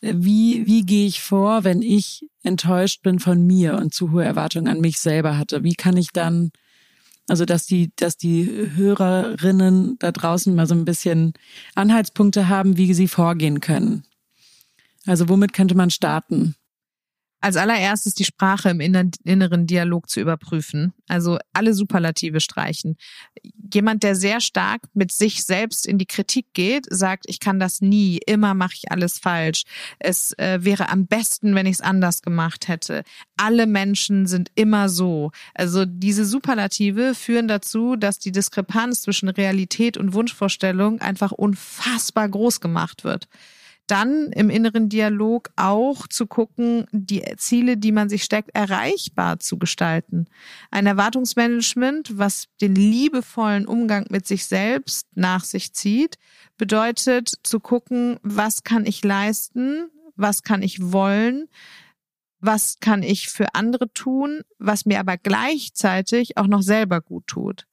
wie, wie gehe ich vor, wenn ich enttäuscht bin von mir und zu hohe Erwartungen an mich selber hatte? Wie kann ich dann also, dass die, dass die Hörerinnen da draußen mal so ein bisschen Anhaltspunkte haben, wie sie vorgehen können. Also, womit könnte man starten? Als allererstes die Sprache im inneren Dialog zu überprüfen. Also alle Superlative streichen. Jemand, der sehr stark mit sich selbst in die Kritik geht, sagt, ich kann das nie, immer mache ich alles falsch. Es äh, wäre am besten, wenn ich es anders gemacht hätte. Alle Menschen sind immer so. Also diese Superlative führen dazu, dass die Diskrepanz zwischen Realität und Wunschvorstellung einfach unfassbar groß gemacht wird dann im inneren Dialog auch zu gucken, die Ziele, die man sich steckt, erreichbar zu gestalten. Ein Erwartungsmanagement, was den liebevollen Umgang mit sich selbst nach sich zieht, bedeutet zu gucken, was kann ich leisten, was kann ich wollen, was kann ich für andere tun, was mir aber gleichzeitig auch noch selber gut tut.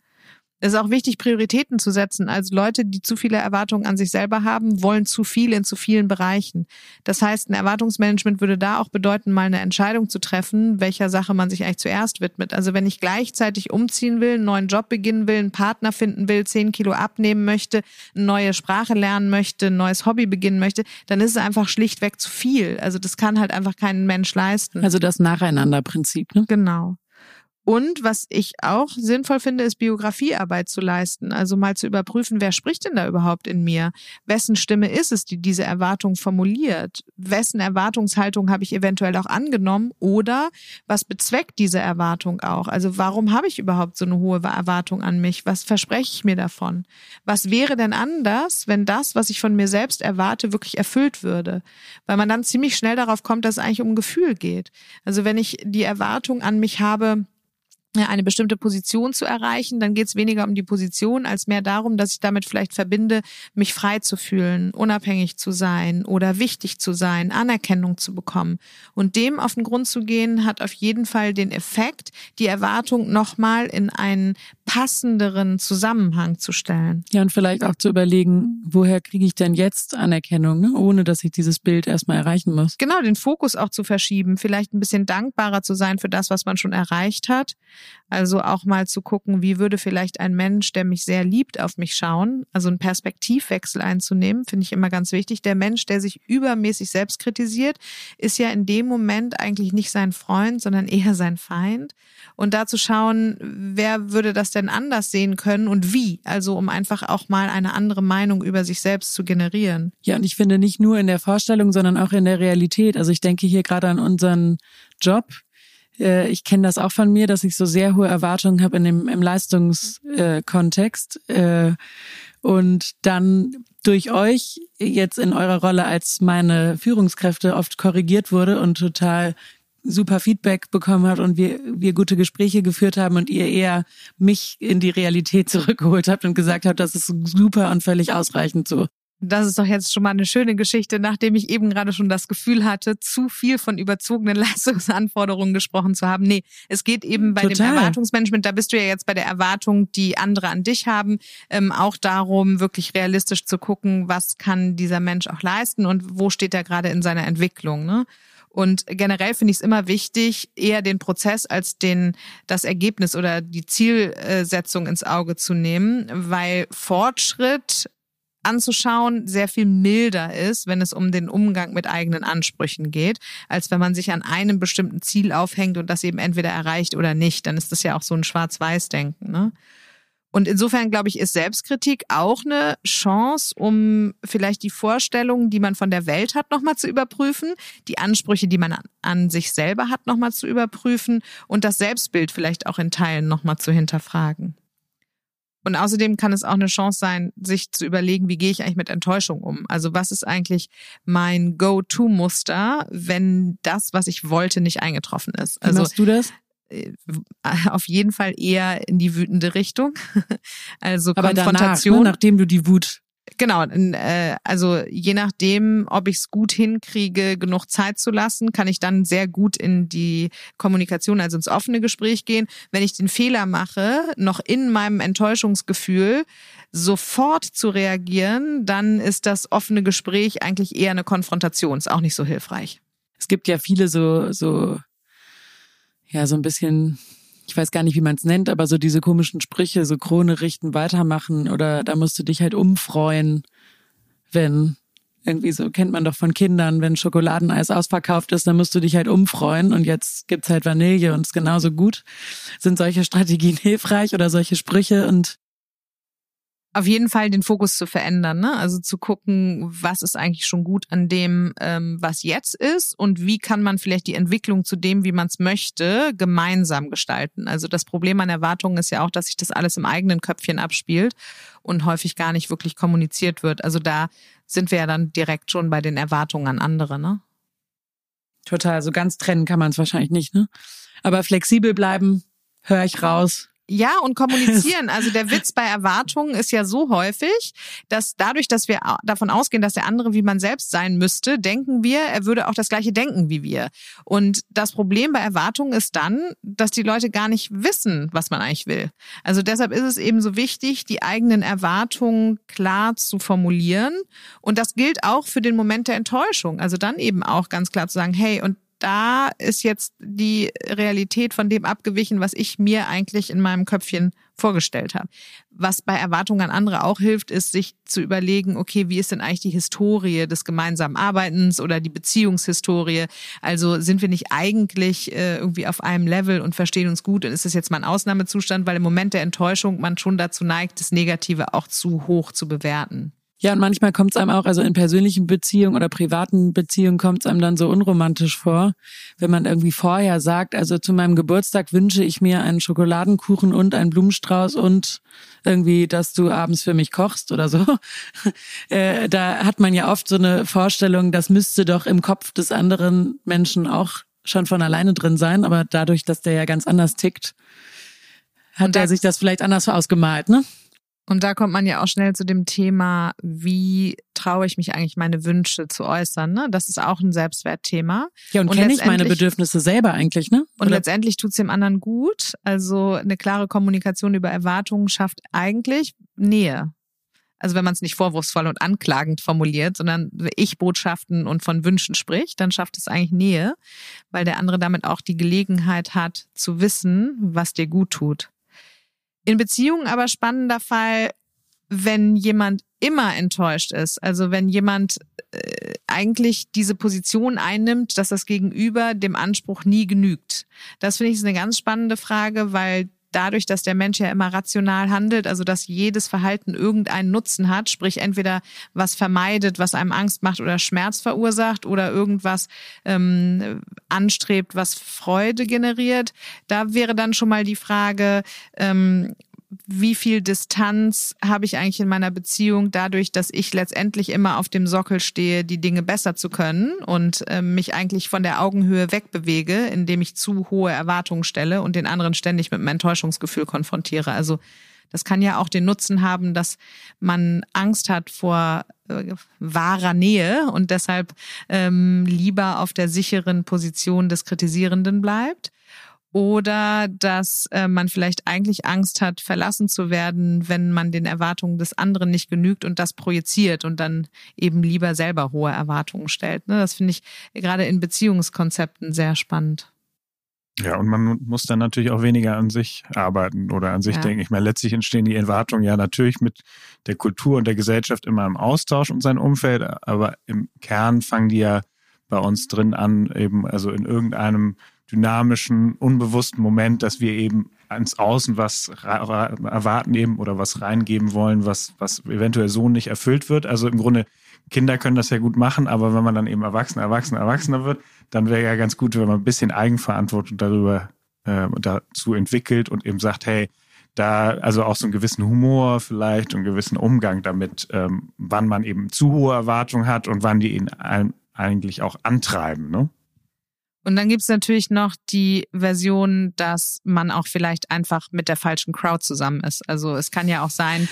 Es ist auch wichtig, Prioritäten zu setzen. Also Leute, die zu viele Erwartungen an sich selber haben, wollen zu viel in zu vielen Bereichen. Das heißt, ein Erwartungsmanagement würde da auch bedeuten, mal eine Entscheidung zu treffen, welcher Sache man sich eigentlich zuerst widmet. Also wenn ich gleichzeitig umziehen will, einen neuen Job beginnen will, einen Partner finden will, zehn Kilo abnehmen möchte, eine neue Sprache lernen möchte, ein neues Hobby beginnen möchte, dann ist es einfach schlichtweg zu viel. Also das kann halt einfach kein Mensch leisten. Also das Nacheinanderprinzip, ne? Genau. Und was ich auch sinnvoll finde, ist Biografiearbeit zu leisten. Also mal zu überprüfen, wer spricht denn da überhaupt in mir? Wessen Stimme ist es, die diese Erwartung formuliert? Wessen Erwartungshaltung habe ich eventuell auch angenommen? Oder was bezweckt diese Erwartung auch? Also warum habe ich überhaupt so eine hohe Erwartung an mich? Was verspreche ich mir davon? Was wäre denn anders, wenn das, was ich von mir selbst erwarte, wirklich erfüllt würde? Weil man dann ziemlich schnell darauf kommt, dass es eigentlich um ein Gefühl geht. Also wenn ich die Erwartung an mich habe, eine bestimmte Position zu erreichen, dann geht es weniger um die Position als mehr darum, dass ich damit vielleicht verbinde, mich frei zu fühlen, unabhängig zu sein oder wichtig zu sein, Anerkennung zu bekommen. Und dem auf den Grund zu gehen, hat auf jeden Fall den Effekt, die Erwartung nochmal in einen passenderen Zusammenhang zu stellen. Ja, und vielleicht auch zu überlegen, woher kriege ich denn jetzt Anerkennung, ne? ohne dass ich dieses Bild erstmal erreichen muss. Genau, den Fokus auch zu verschieben, vielleicht ein bisschen dankbarer zu sein für das, was man schon erreicht hat also auch mal zu gucken, wie würde vielleicht ein Mensch, der mich sehr liebt, auf mich schauen. Also einen Perspektivwechsel einzunehmen, finde ich immer ganz wichtig. Der Mensch, der sich übermäßig selbst kritisiert, ist ja in dem Moment eigentlich nicht sein Freund, sondern eher sein Feind. Und da zu schauen, wer würde das denn anders sehen können und wie? Also um einfach auch mal eine andere Meinung über sich selbst zu generieren. Ja, und ich finde nicht nur in der Vorstellung, sondern auch in der Realität. Also ich denke hier gerade an unseren Job, äh, ich kenne das auch von mir, dass ich so sehr hohe Erwartungen habe in dem im Leistungskontext äh, und dann durch euch jetzt in eurer Rolle als meine Führungskräfte oft korrigiert wurde und total super Feedback bekommen hat und wir, wir gute Gespräche geführt haben und ihr eher mich in die Realität zurückgeholt habt und gesagt habt, das ist super und völlig ausreichend so. Das ist doch jetzt schon mal eine schöne Geschichte, nachdem ich eben gerade schon das Gefühl hatte, zu viel von überzogenen Leistungsanforderungen gesprochen zu haben. Nee, es geht eben bei Total. dem Erwartungsmanagement, da bist du ja jetzt bei der Erwartung, die andere an dich haben, ähm, auch darum, wirklich realistisch zu gucken, was kann dieser Mensch auch leisten und wo steht er gerade in seiner Entwicklung. Ne? Und generell finde ich es immer wichtig, eher den Prozess als den, das Ergebnis oder die Zielsetzung ins Auge zu nehmen, weil Fortschritt anzuschauen sehr viel milder ist, wenn es um den Umgang mit eigenen Ansprüchen geht, als wenn man sich an einem bestimmten Ziel aufhängt und das eben entweder erreicht oder nicht. Dann ist das ja auch so ein Schwarz-Weiß-Denken. Ne? Und insofern, glaube ich, ist Selbstkritik auch eine Chance, um vielleicht die Vorstellungen, die man von der Welt hat, nochmal zu überprüfen, die Ansprüche, die man an sich selber hat, nochmal zu überprüfen und das Selbstbild vielleicht auch in Teilen nochmal zu hinterfragen. Und außerdem kann es auch eine Chance sein, sich zu überlegen, wie gehe ich eigentlich mit Enttäuschung um? Also was ist eigentlich mein Go-To-Muster, wenn das, was ich wollte, nicht eingetroffen ist? Also, machst du das? Äh, auf jeden Fall eher in die wütende Richtung. Also Aber Konfrontation. Danach, ne, nachdem du die Wut Genau, äh, also je nachdem, ob ich es gut hinkriege, genug Zeit zu lassen, kann ich dann sehr gut in die Kommunikation, also ins offene Gespräch gehen. Wenn ich den Fehler mache, noch in meinem Enttäuschungsgefühl sofort zu reagieren, dann ist das offene Gespräch eigentlich eher eine Konfrontation, ist auch nicht so hilfreich. Es gibt ja viele so, so, ja, so ein bisschen ich weiß gar nicht, wie man es nennt, aber so diese komischen Sprüche, so Krone richten, weitermachen oder da musst du dich halt umfreuen, wenn Irgendwie so kennt man doch von Kindern, wenn Schokoladeneis ausverkauft ist, dann musst du dich halt umfreuen und jetzt gibt's halt Vanille und ist genauso gut. Sind solche Strategien hilfreich oder solche Sprüche und auf jeden Fall den Fokus zu verändern, ne? Also zu gucken, was ist eigentlich schon gut an dem, ähm, was jetzt ist und wie kann man vielleicht die Entwicklung zu dem, wie man es möchte, gemeinsam gestalten. Also das Problem an Erwartungen ist ja auch, dass sich das alles im eigenen Köpfchen abspielt und häufig gar nicht wirklich kommuniziert wird. Also da sind wir ja dann direkt schon bei den Erwartungen an andere, ne? Total, so ganz trennen kann man es wahrscheinlich nicht, ne? Aber flexibel bleiben, höre ich raus, ja, und kommunizieren. Also der Witz bei Erwartungen ist ja so häufig, dass dadurch, dass wir davon ausgehen, dass der andere wie man selbst sein müsste, denken wir, er würde auch das gleiche denken wie wir. Und das Problem bei Erwartungen ist dann, dass die Leute gar nicht wissen, was man eigentlich will. Also deshalb ist es eben so wichtig, die eigenen Erwartungen klar zu formulieren. Und das gilt auch für den Moment der Enttäuschung. Also dann eben auch ganz klar zu sagen, hey, und da ist jetzt die Realität von dem abgewichen, was ich mir eigentlich in meinem Köpfchen vorgestellt habe. Was bei Erwartungen an andere auch hilft, ist, sich zu überlegen, okay, wie ist denn eigentlich die Historie des gemeinsamen Arbeitens oder die Beziehungshistorie? Also sind wir nicht eigentlich äh, irgendwie auf einem Level und verstehen uns gut? Und ist das jetzt mal ein Ausnahmezustand, weil im Moment der Enttäuschung man schon dazu neigt, das Negative auch zu hoch zu bewerten? Ja, und manchmal kommt es einem auch, also in persönlichen Beziehungen oder privaten Beziehungen kommt es einem dann so unromantisch vor, wenn man irgendwie vorher sagt, also zu meinem Geburtstag wünsche ich mir einen Schokoladenkuchen und einen Blumenstrauß und irgendwie, dass du abends für mich kochst oder so. äh, da hat man ja oft so eine Vorstellung, das müsste doch im Kopf des anderen Menschen auch schon von alleine drin sein, aber dadurch, dass der ja ganz anders tickt, hat er sich das vielleicht anders ausgemalt, ne? Und da kommt man ja auch schnell zu dem Thema, wie traue ich mich eigentlich, meine Wünsche zu äußern. Ne? Das ist auch ein Selbstwertthema. Ja, und, und kenne ich meine Bedürfnisse selber eigentlich, ne? Und letztendlich tut's dem anderen gut. Also eine klare Kommunikation über Erwartungen schafft eigentlich Nähe. Also wenn man es nicht vorwurfsvoll und anklagend formuliert, sondern Ich-Botschaften und von Wünschen spricht, dann schafft es eigentlich Nähe, weil der andere damit auch die Gelegenheit hat zu wissen, was dir gut tut. In Beziehungen aber spannender Fall, wenn jemand immer enttäuscht ist. Also wenn jemand äh, eigentlich diese Position einnimmt, dass das Gegenüber dem Anspruch nie genügt. Das finde ich ist eine ganz spannende Frage, weil dadurch, dass der Mensch ja immer rational handelt, also dass jedes Verhalten irgendeinen Nutzen hat, sprich entweder was vermeidet, was einem Angst macht oder Schmerz verursacht oder irgendwas ähm, anstrebt, was Freude generiert, da wäre dann schon mal die Frage, ähm, wie viel Distanz habe ich eigentlich in meiner Beziehung dadurch, dass ich letztendlich immer auf dem Sockel stehe, die Dinge besser zu können und äh, mich eigentlich von der Augenhöhe wegbewege, indem ich zu hohe Erwartungen stelle und den anderen ständig mit einem Enttäuschungsgefühl konfrontiere. Also das kann ja auch den Nutzen haben, dass man Angst hat vor äh, wahrer Nähe und deshalb ähm, lieber auf der sicheren Position des Kritisierenden bleibt oder dass äh, man vielleicht eigentlich Angst hat, verlassen zu werden, wenn man den Erwartungen des anderen nicht genügt und das projiziert und dann eben lieber selber hohe Erwartungen stellt. Ne? Das finde ich gerade in Beziehungskonzepten sehr spannend. Ja, und man muss dann natürlich auch weniger an sich arbeiten oder an sich ja. denken. Ich meine, letztlich entstehen die Erwartungen ja natürlich mit der Kultur und der Gesellschaft immer im Austausch und sein Umfeld, aber im Kern fangen die ja bei uns drin an, eben also in irgendeinem dynamischen, unbewussten Moment, dass wir eben ans Außen was erwarten eben oder was reingeben wollen, was, was eventuell so nicht erfüllt wird. Also im Grunde, Kinder können das ja gut machen, aber wenn man dann eben Erwachsener, Erwachsener, Erwachsener wird, dann wäre ja ganz gut, wenn man ein bisschen Eigenverantwortung darüber äh, dazu entwickelt und eben sagt, hey, da also auch so einen gewissen Humor vielleicht und einen gewissen Umgang damit, ähm, wann man eben zu hohe Erwartungen hat und wann die ihn eigentlich auch antreiben. Ne? Und dann gibt's natürlich noch die Version, dass man auch vielleicht einfach mit der falschen Crowd zusammen ist. Also es kann ja auch sein,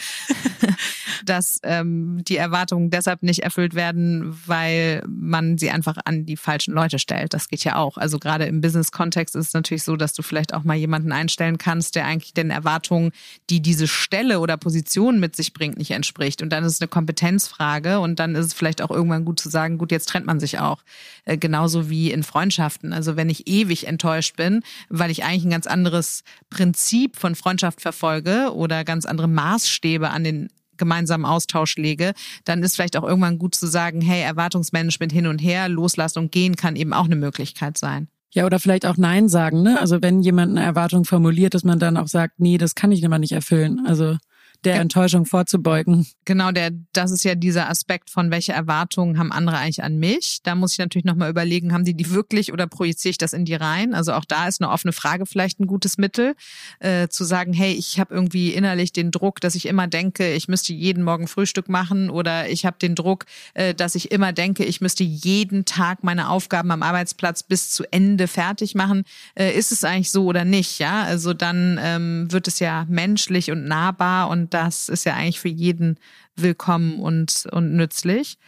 dass ähm, die Erwartungen deshalb nicht erfüllt werden, weil man sie einfach an die falschen Leute stellt. Das geht ja auch. Also gerade im Business-Kontext ist es natürlich so, dass du vielleicht auch mal jemanden einstellen kannst, der eigentlich den Erwartungen, die diese Stelle oder Position mit sich bringt, nicht entspricht. Und dann ist es eine Kompetenzfrage und dann ist es vielleicht auch irgendwann gut zu sagen, gut, jetzt trennt man sich auch. Äh, genauso wie in Freundschaften. Also wenn ich ewig enttäuscht bin, weil ich eigentlich ein ganz anderes Prinzip von Freundschaft verfolge oder ganz andere Maßstäbe an den gemeinsamen Austausch lege, dann ist vielleicht auch irgendwann gut zu sagen, hey, Erwartungsmanagement hin und her, loslassen und gehen kann eben auch eine Möglichkeit sein. Ja, oder vielleicht auch Nein sagen, ne? Also wenn jemand eine Erwartung formuliert, dass man dann auch sagt, nee, das kann ich immer nicht erfüllen. Also der Enttäuschung vorzubeugen. Genau, der, das ist ja dieser Aspekt von welche Erwartungen haben andere eigentlich an mich. Da muss ich natürlich nochmal überlegen, haben die die wirklich oder projiziere ich das in die rein? Also auch da ist eine offene Frage vielleicht ein gutes Mittel, äh, zu sagen, hey, ich habe irgendwie innerlich den Druck, dass ich immer denke, ich müsste jeden Morgen Frühstück machen oder ich habe den Druck, äh, dass ich immer denke, ich müsste jeden Tag meine Aufgaben am Arbeitsplatz bis zu Ende fertig machen. Äh, ist es eigentlich so oder nicht? Ja, also dann ähm, wird es ja menschlich und nahbar und das ist ja eigentlich für jeden willkommen und, und nützlich.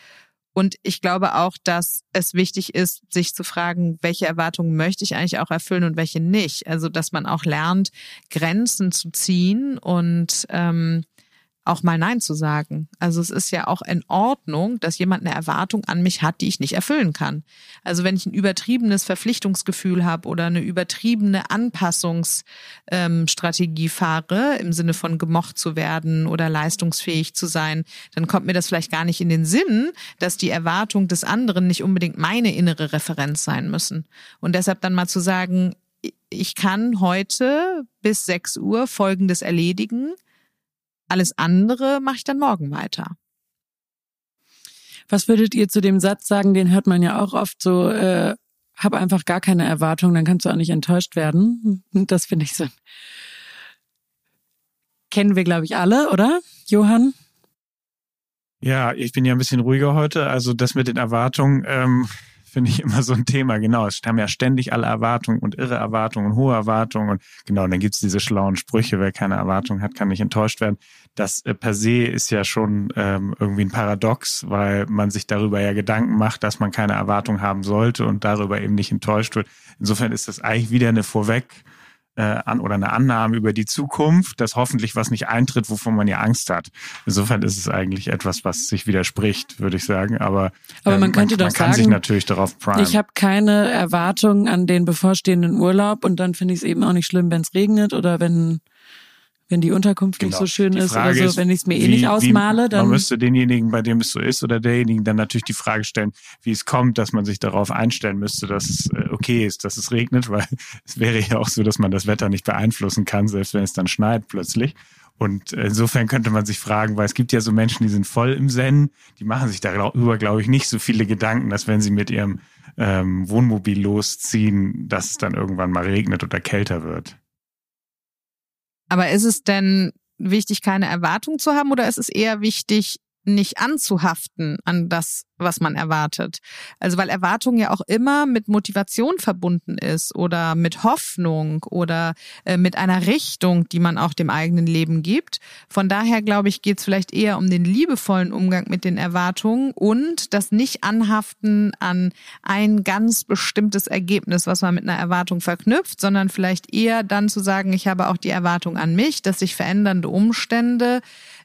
Und ich glaube auch, dass es wichtig ist, sich zu fragen, welche Erwartungen möchte ich eigentlich auch erfüllen und welche nicht. Also, dass man auch lernt, Grenzen zu ziehen und ähm, auch mal Nein zu sagen. Also es ist ja auch in Ordnung, dass jemand eine Erwartung an mich hat, die ich nicht erfüllen kann. Also wenn ich ein übertriebenes Verpflichtungsgefühl habe oder eine übertriebene Anpassungsstrategie ähm, fahre, im Sinne von gemocht zu werden oder leistungsfähig zu sein, dann kommt mir das vielleicht gar nicht in den Sinn, dass die Erwartung des anderen nicht unbedingt meine innere Referenz sein müssen. Und deshalb dann mal zu sagen, ich kann heute bis 6 Uhr Folgendes erledigen alles andere mache ich dann morgen weiter. Was würdet ihr zu dem Satz sagen? Den hört man ja auch oft so, äh, hab einfach gar keine Erwartung, dann kannst du auch nicht enttäuscht werden. Das finde ich so. Kennen wir, glaube ich, alle, oder? Johann? Ja, ich bin ja ein bisschen ruhiger heute. Also das mit den Erwartungen, ähm, finde ich immer so ein Thema. Genau, es haben ja ständig alle Erwartungen und irre Erwartungen und hohe Erwartungen. Und genau, und dann gibt's diese schlauen Sprüche, wer keine Erwartungen hat, kann nicht enttäuscht werden. Das äh, per se ist ja schon ähm, irgendwie ein Paradox, weil man sich darüber ja Gedanken macht, dass man keine Erwartung haben sollte und darüber eben nicht enttäuscht wird. Insofern ist das eigentlich wieder eine Vorweg äh, an oder eine Annahme über die Zukunft, dass hoffentlich was nicht eintritt, wovon man ja Angst hat. Insofern ist es eigentlich etwas, was sich widerspricht, würde ich sagen. Aber, Aber man ähm, könnte man, doch man kann sagen, sich natürlich darauf primen. Ich habe keine Erwartungen an den bevorstehenden Urlaub und dann finde ich es eben auch nicht schlimm, wenn es regnet oder wenn wenn die Unterkunft genau. nicht so schön ist oder so, ist, wenn ich es mir eh nicht ausmale, dann. Man müsste denjenigen, bei dem es so ist, oder derjenigen dann natürlich die Frage stellen, wie es kommt, dass man sich darauf einstellen müsste, dass es äh, okay ist, dass es regnet, weil es wäre ja auch so, dass man das Wetter nicht beeinflussen kann, selbst wenn es dann schneit plötzlich. Und insofern könnte man sich fragen, weil es gibt ja so Menschen, die sind voll im Zen, die machen sich darüber, glaube ich, nicht so viele Gedanken, dass wenn sie mit ihrem ähm, Wohnmobil losziehen, dass es dann irgendwann mal regnet oder kälter wird. Aber ist es denn wichtig, keine Erwartung zu haben oder ist es eher wichtig, nicht anzuhaften an das, was man erwartet. Also weil Erwartung ja auch immer mit Motivation verbunden ist oder mit Hoffnung oder äh, mit einer Richtung, die man auch dem eigenen Leben gibt. Von daher glaube ich, geht es vielleicht eher um den liebevollen Umgang mit den Erwartungen und das Nicht-Anhaften an ein ganz bestimmtes Ergebnis, was man mit einer Erwartung verknüpft, sondern vielleicht eher dann zu sagen, ich habe auch die Erwartung an mich, dass sich verändernde Umstände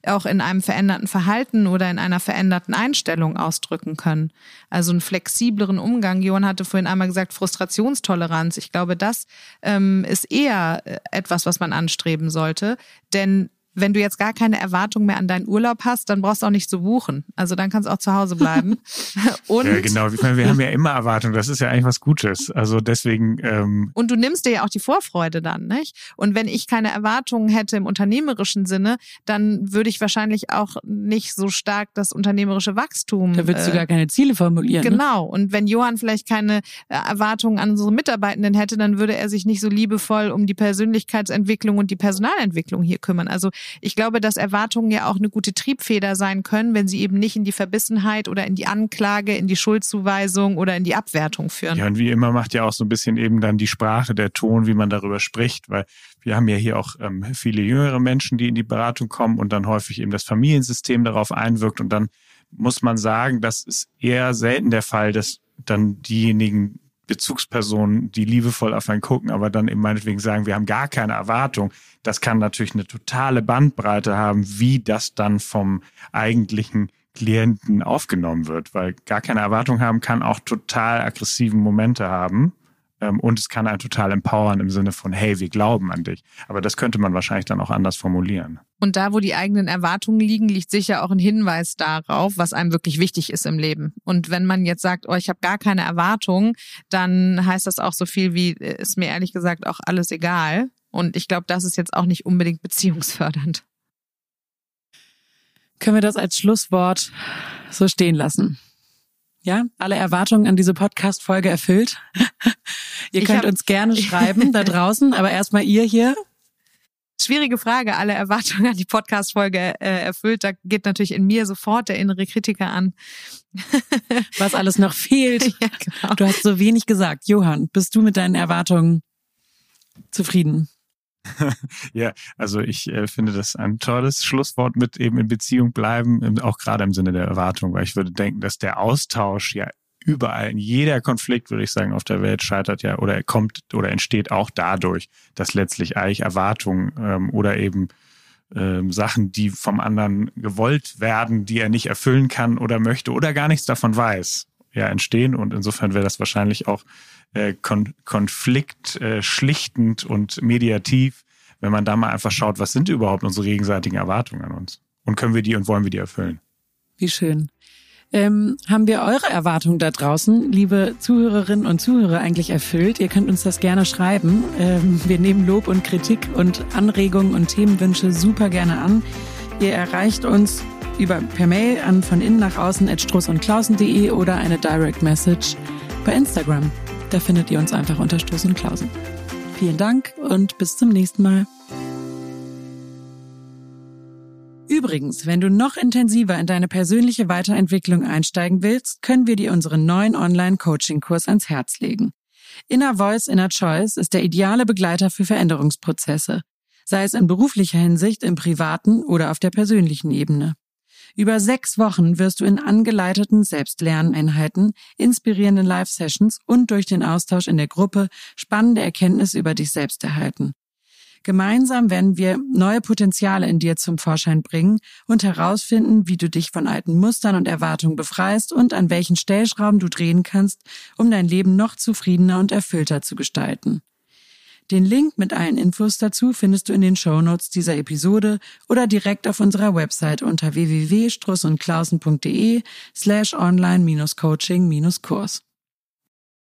auch in einem veränderten Verhalten oder in einer veränderten Einstellung ausdrücken können. Also einen flexibleren Umgang. Johann hatte vorhin einmal gesagt, Frustrationstoleranz. Ich glaube, das ähm, ist eher äh, etwas, was man anstreben sollte. Denn wenn du jetzt gar keine Erwartung mehr an deinen Urlaub hast, dann brauchst du auch nicht zu buchen. Also dann kannst du auch zu Hause bleiben. und ja, genau. Ich meine, wir haben ja immer Erwartungen. Das ist ja eigentlich was Gutes. Also deswegen. Ähm und du nimmst dir ja auch die Vorfreude dann, nicht? Und wenn ich keine Erwartungen hätte im unternehmerischen Sinne, dann würde ich wahrscheinlich auch nicht so stark das unternehmerische Wachstum. Da würdest äh, du gar keine Ziele formulieren. Ne? Genau. Ne? Und wenn Johann vielleicht keine äh, Erwartungen an unsere Mitarbeitenden hätte, dann würde er sich nicht so liebevoll um die Persönlichkeitsentwicklung und die Personalentwicklung hier kümmern. Also ich glaube, dass Erwartungen ja auch eine gute Triebfeder sein können, wenn sie eben nicht in die Verbissenheit oder in die Anklage, in die Schuldzuweisung oder in die Abwertung führen. Ja, und wie immer macht ja auch so ein bisschen eben dann die Sprache, der Ton, wie man darüber spricht, weil wir haben ja hier auch ähm, viele jüngere Menschen, die in die Beratung kommen und dann häufig eben das Familiensystem darauf einwirkt und dann muss man sagen, das ist eher selten der Fall, dass dann diejenigen Bezugspersonen, die liebevoll auf einen gucken, aber dann eben meinetwegen sagen, wir haben gar keine Erwartung. Das kann natürlich eine totale Bandbreite haben, wie das dann vom eigentlichen Klienten aufgenommen wird, weil gar keine Erwartung haben kann auch total aggressiven Momente haben und es kann einen total empowern im Sinne von, hey, wir glauben an dich. Aber das könnte man wahrscheinlich dann auch anders formulieren. Und da, wo die eigenen Erwartungen liegen, liegt sicher auch ein Hinweis darauf, was einem wirklich wichtig ist im Leben. Und wenn man jetzt sagt, oh, ich habe gar keine Erwartungen, dann heißt das auch so viel wie, äh, ist mir ehrlich gesagt auch alles egal. Und ich glaube, das ist jetzt auch nicht unbedingt beziehungsfördernd. Können wir das als Schlusswort so stehen lassen? Ja, alle Erwartungen an diese Podcast-Folge erfüllt. ihr könnt hab, uns gerne schreiben da draußen, aber erstmal ihr hier. Schwierige Frage, alle Erwartungen an die Podcast-Folge äh, erfüllt. Da geht natürlich in mir sofort der innere Kritiker an. Was alles noch fehlt. Ja, genau. Du hast so wenig gesagt. Johann, bist du mit deinen Erwartungen zufrieden? ja, also ich äh, finde das ein tolles Schlusswort mit eben in Beziehung bleiben, auch gerade im Sinne der Erwartung, weil ich würde denken, dass der Austausch ja überall, in jeder Konflikt, würde ich sagen, auf der Welt scheitert ja oder kommt oder entsteht auch dadurch, dass letztlich eigentlich Erwartungen ähm, oder eben ähm, Sachen, die vom anderen gewollt werden, die er nicht erfüllen kann oder möchte oder gar nichts davon weiß, ja, entstehen. Und insofern wäre das wahrscheinlich auch äh, kon Konflikt äh, und mediativ, wenn man da mal einfach schaut, was sind überhaupt unsere gegenseitigen Erwartungen an uns? Und können wir die und wollen wir die erfüllen? Wie schön. Ähm, haben wir eure Erwartungen da draußen, liebe Zuhörerinnen und Zuhörer, eigentlich erfüllt? Ihr könnt uns das gerne schreiben. Ähm, wir nehmen Lob und Kritik und Anregungen und Themenwünsche super gerne an. Ihr erreicht uns über per Mail an von innen nach außen at struss und klausen.de oder eine Direct Message bei Instagram. Da findet ihr uns einfach unter Stoß und Klausen. Vielen Dank und bis zum nächsten Mal. Übrigens, wenn du noch intensiver in deine persönliche Weiterentwicklung einsteigen willst, können wir dir unseren neuen Online-Coaching-Kurs ans Herz legen. Inner Voice, Inner Choice ist der ideale Begleiter für Veränderungsprozesse, sei es in beruflicher Hinsicht, im privaten oder auf der persönlichen Ebene. Über sechs Wochen wirst du in angeleiteten Selbstlerneinheiten, inspirierenden Live-Sessions und durch den Austausch in der Gruppe spannende Erkenntnisse über dich selbst erhalten. Gemeinsam werden wir neue Potenziale in dir zum Vorschein bringen und herausfinden, wie du dich von alten Mustern und Erwartungen befreist und an welchen Stellschrauben du drehen kannst, um dein Leben noch zufriedener und erfüllter zu gestalten. Den Link mit allen Infos dazu findest du in den Show Notes dieser Episode oder direkt auf unserer Website unter www.strussundklausen.de slash online-coaching-kurs.